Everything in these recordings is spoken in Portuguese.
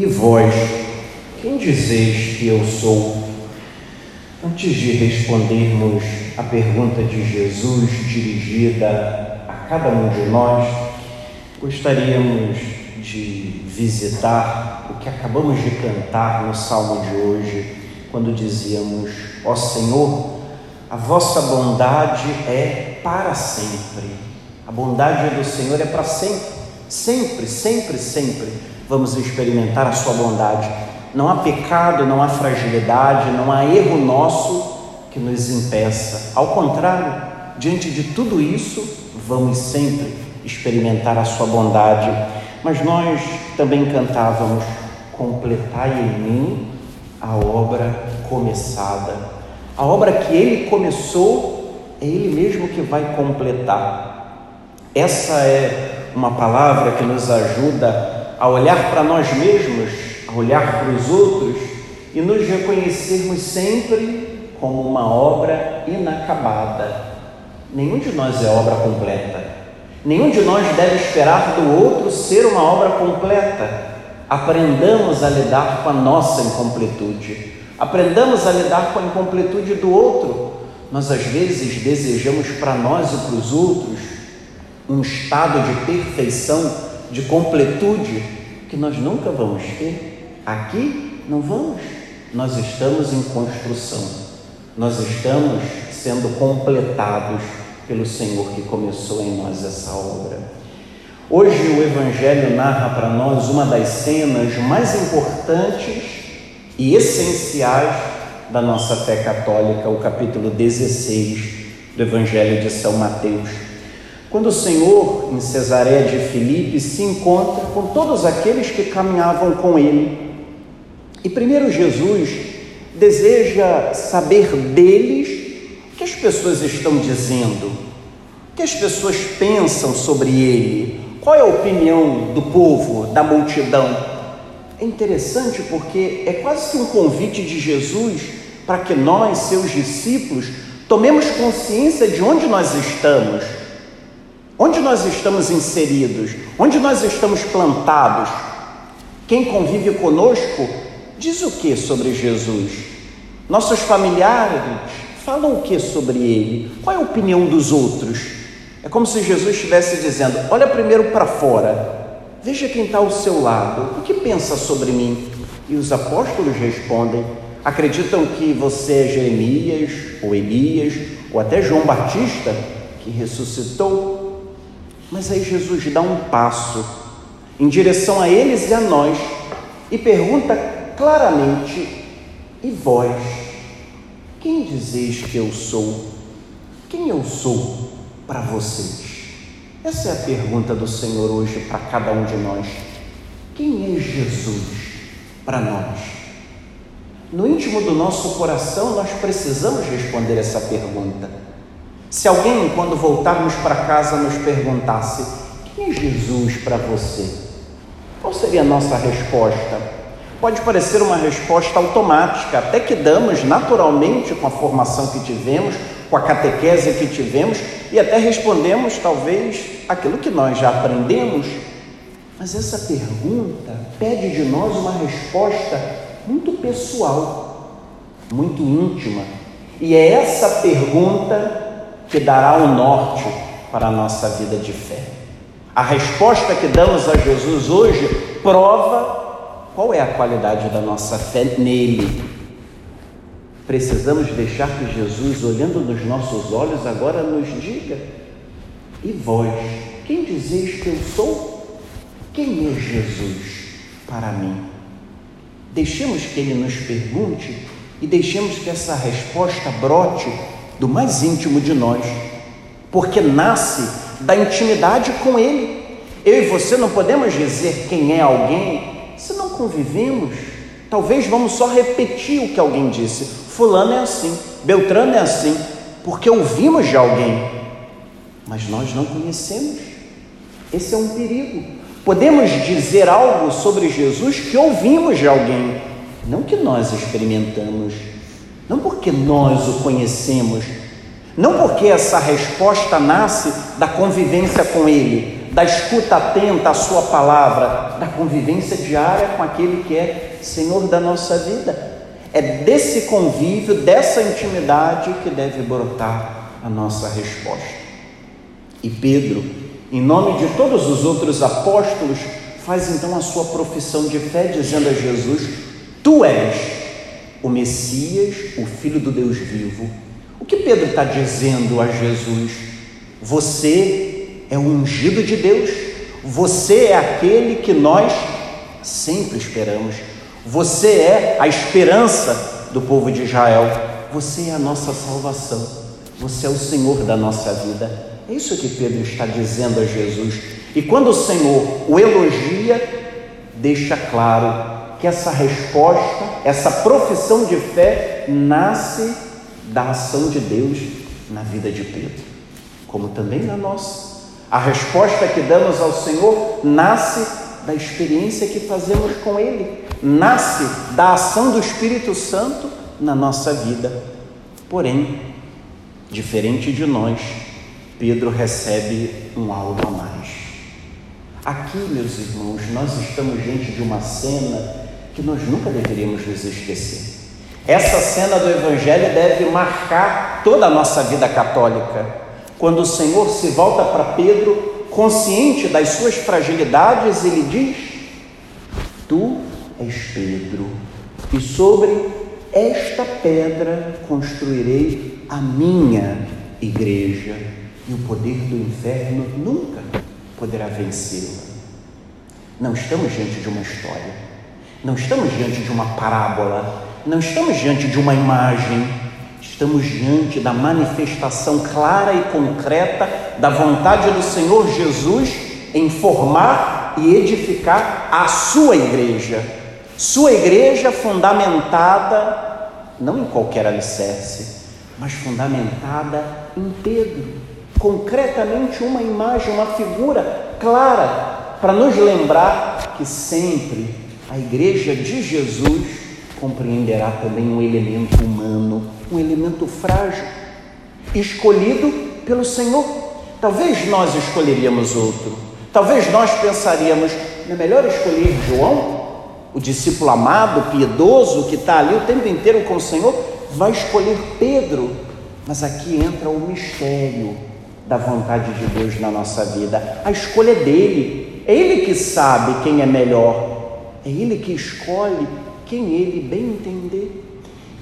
E vós, quem dizeis que eu sou? Antes de respondermos a pergunta de Jesus dirigida a cada um de nós, gostaríamos de visitar o que acabamos de cantar no salmo de hoje, quando dizíamos: Ó Senhor, a vossa bondade é para sempre. A bondade do Senhor é para sempre. Sempre, sempre, sempre vamos experimentar a Sua bondade. Não há pecado, não há fragilidade, não há erro nosso que nos impeça. Ao contrário, diante de tudo isso, vamos sempre experimentar a Sua bondade. Mas nós também cantávamos: Completai em mim a obra começada. A obra que Ele começou, é Ele mesmo que vai completar. Essa é uma palavra que nos ajuda a olhar para nós mesmos, a olhar para os outros e nos reconhecermos sempre como uma obra inacabada. Nenhum de nós é obra completa. Nenhum de nós deve esperar do outro ser uma obra completa. Aprendamos a lidar com a nossa incompletude. Aprendamos a lidar com a incompletude do outro. Nós às vezes desejamos para nós e para os outros um estado de perfeição de completude que nós nunca vamos ter. Aqui não vamos. Nós estamos em construção. Nós estamos sendo completados pelo Senhor que começou em nós essa obra. Hoje o Evangelho narra para nós uma das cenas mais importantes e essenciais da nossa fé católica, o capítulo 16 do Evangelho de São Mateus quando o Senhor, em Cesareia de Filipe, se encontra com todos aqueles que caminhavam com ele. E primeiro Jesus deseja saber deles o que as pessoas estão dizendo, o que as pessoas pensam sobre ele, qual é a opinião do povo, da multidão. É interessante porque é quase que um convite de Jesus para que nós, seus discípulos, tomemos consciência de onde nós estamos Onde nós estamos inseridos? Onde nós estamos plantados? Quem convive conosco diz o que sobre Jesus? Nossos familiares falam o que sobre ele? Qual é a opinião dos outros? É como se Jesus estivesse dizendo: olha primeiro para fora, veja quem está ao seu lado, o que pensa sobre mim? E os apóstolos respondem: acreditam que você é Jeremias, ou Elias, ou até João Batista, que ressuscitou? Mas aí Jesus dá um passo em direção a eles e a nós e pergunta claramente: E vós, quem dizeis que eu sou? Quem eu sou para vocês? Essa é a pergunta do Senhor hoje para cada um de nós. Quem é Jesus para nós? No íntimo do nosso coração, nós precisamos responder essa pergunta. Se alguém, quando voltarmos para casa, nos perguntasse: Quem é Jesus para você? Qual seria a nossa resposta? Pode parecer uma resposta automática, até que damos naturalmente com a formação que tivemos, com a catequese que tivemos e até respondemos talvez aquilo que nós já aprendemos. Mas essa pergunta pede de nós uma resposta muito pessoal, muito íntima. E é essa pergunta que dará um norte para a nossa vida de fé. A resposta que damos a Jesus hoje prova qual é a qualidade da nossa fé nele. Precisamos deixar que Jesus, olhando nos nossos olhos, agora nos diga: E vós, quem dizeis que eu sou? Quem é Jesus para mim? Deixemos que ele nos pergunte e deixemos que essa resposta brote do mais íntimo de nós, porque nasce da intimidade com Ele. Eu e você não podemos dizer quem é alguém se não convivemos. Talvez vamos só repetir o que alguém disse. Fulano é assim, Beltrano é assim, porque ouvimos de alguém, mas nós não conhecemos. Esse é um perigo. Podemos dizer algo sobre Jesus que ouvimos de alguém, não que nós experimentamos. Não porque nós o conhecemos, não porque essa resposta nasce da convivência com Ele, da escuta atenta à Sua palavra, da convivência diária com aquele que é Senhor da nossa vida. É desse convívio, dessa intimidade que deve brotar a nossa resposta. E Pedro, em nome de todos os outros apóstolos, faz então a sua profissão de fé, dizendo a Jesus: Tu és o Messias, o Filho do Deus vivo. O que Pedro está dizendo a Jesus? Você é o ungido de Deus, você é aquele que nós sempre esperamos, você é a esperança do povo de Israel, você é a nossa salvação, você é o Senhor da nossa vida. É isso que Pedro está dizendo a Jesus. E quando o Senhor o elogia, deixa claro que essa resposta, essa profissão de fé, nasce da ação de Deus na vida de Pedro, como também na nossa. A resposta que damos ao Senhor nasce da experiência que fazemos com Ele, nasce da ação do Espírito Santo na nossa vida. Porém, diferente de nós, Pedro recebe um algo a mais. Aqui, meus irmãos, nós estamos diante de uma cena que nós nunca deveríamos nos esquecer. Essa cena do Evangelho deve marcar toda a nossa vida católica. Quando o Senhor se volta para Pedro, consciente das suas fragilidades, ele diz: Tu és Pedro, e sobre esta pedra construirei a minha igreja e o poder do inferno nunca poderá vencê-la. Não estamos diante de uma história, não estamos diante de uma parábola, não estamos diante de uma imagem, estamos diante da manifestação clara e concreta da vontade do Senhor Jesus em formar e edificar a sua igreja. Sua igreja fundamentada não em qualquer alicerce, mas fundamentada em Pedro concretamente uma imagem, uma figura clara para nos lembrar que sempre a igreja de Jesus compreenderá também um elemento humano, um elemento frágil, escolhido pelo Senhor. Talvez nós escolheríamos outro, talvez nós pensaríamos, é melhor escolher João, o discípulo amado, piedoso, que está ali o tempo inteiro com o Senhor, vai escolher Pedro, mas aqui entra o mistério da vontade de Deus na nossa vida. A escolha é dele. É ele que sabe quem é melhor. É ele que escolhe quem ele bem entender.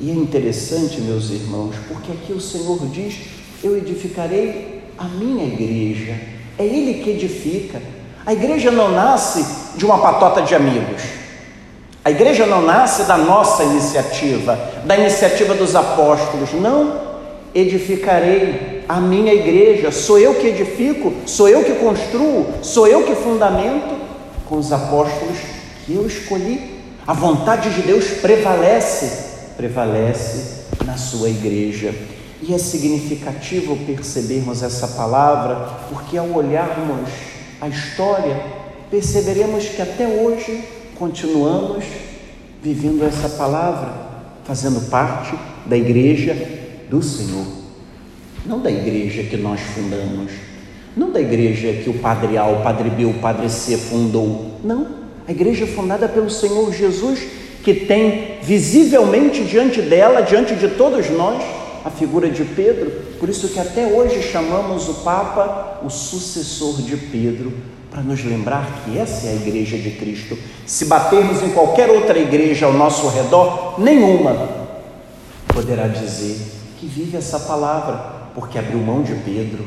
E é interessante, meus irmãos, porque aqui o Senhor diz: Eu edificarei a minha igreja. É Ele que edifica. A igreja não nasce de uma patota de amigos. A igreja não nasce da nossa iniciativa, da iniciativa dos apóstolos. Não. Edificarei a minha igreja, sou eu que edifico, sou eu que construo, sou eu que fundamento com os apóstolos eu escolhi. A vontade de Deus prevalece, prevalece na sua igreja. E é significativo percebermos essa palavra, porque ao olharmos a história, perceberemos que até hoje continuamos vivendo essa palavra, fazendo parte da igreja do Senhor não da igreja que nós fundamos, não da igreja que o Padre A, o Padre B, o Padre C fundou, não. A igreja fundada pelo Senhor Jesus, que tem visivelmente diante dela, diante de todos nós, a figura de Pedro, por isso que até hoje chamamos o Papa o sucessor de Pedro, para nos lembrar que essa é a igreja de Cristo. Se batermos em qualquer outra igreja ao nosso redor, nenhuma poderá dizer que vive essa palavra, porque abriu mão de Pedro,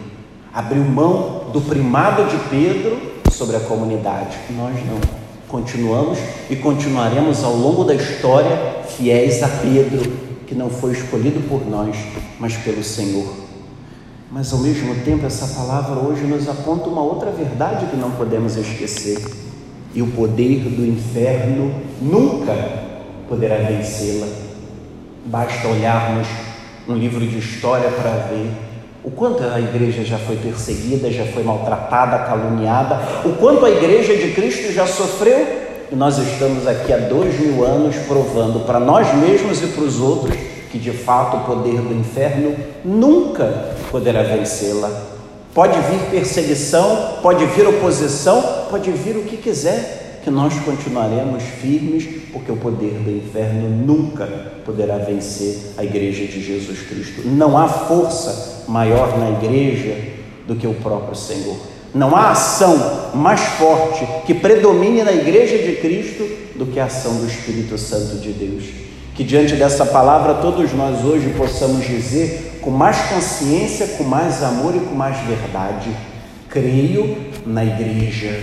abriu mão do primado de Pedro sobre a comunidade. Nós não. Continuamos e continuaremos ao longo da história fiéis a Pedro, que não foi escolhido por nós, mas pelo Senhor. Mas ao mesmo tempo, essa palavra hoje nos aponta uma outra verdade que não podemos esquecer. E o poder do inferno nunca poderá vencê-la. Basta olharmos um livro de história para ver o quanto a igreja já foi perseguida, já foi maltratada, caluniada, o quanto a igreja de Cristo já sofreu, e nós estamos aqui há dois mil anos provando para nós mesmos e para os outros que de fato o poder do inferno nunca poderá vencê-la. Pode vir perseguição, pode vir oposição, pode vir o que quiser, que nós continuaremos firmes, porque o poder do inferno nunca poderá vencer a igreja de Jesus Cristo. Não há força maior na igreja do que o próprio Senhor. Não há ação mais forte que predomine na igreja de Cristo do que a ação do Espírito Santo de Deus. Que diante dessa palavra todos nós hoje possamos dizer com mais consciência, com mais amor e com mais verdade: creio na igreja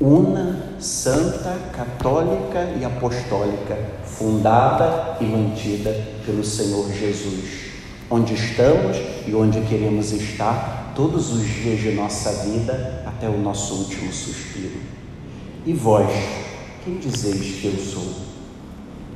una, santa, católica e apostólica, fundada e mantida pelo Senhor Jesus. Onde estamos e onde queremos estar todos os dias de nossa vida até o nosso último suspiro. E vós, quem dizeis que eu sou?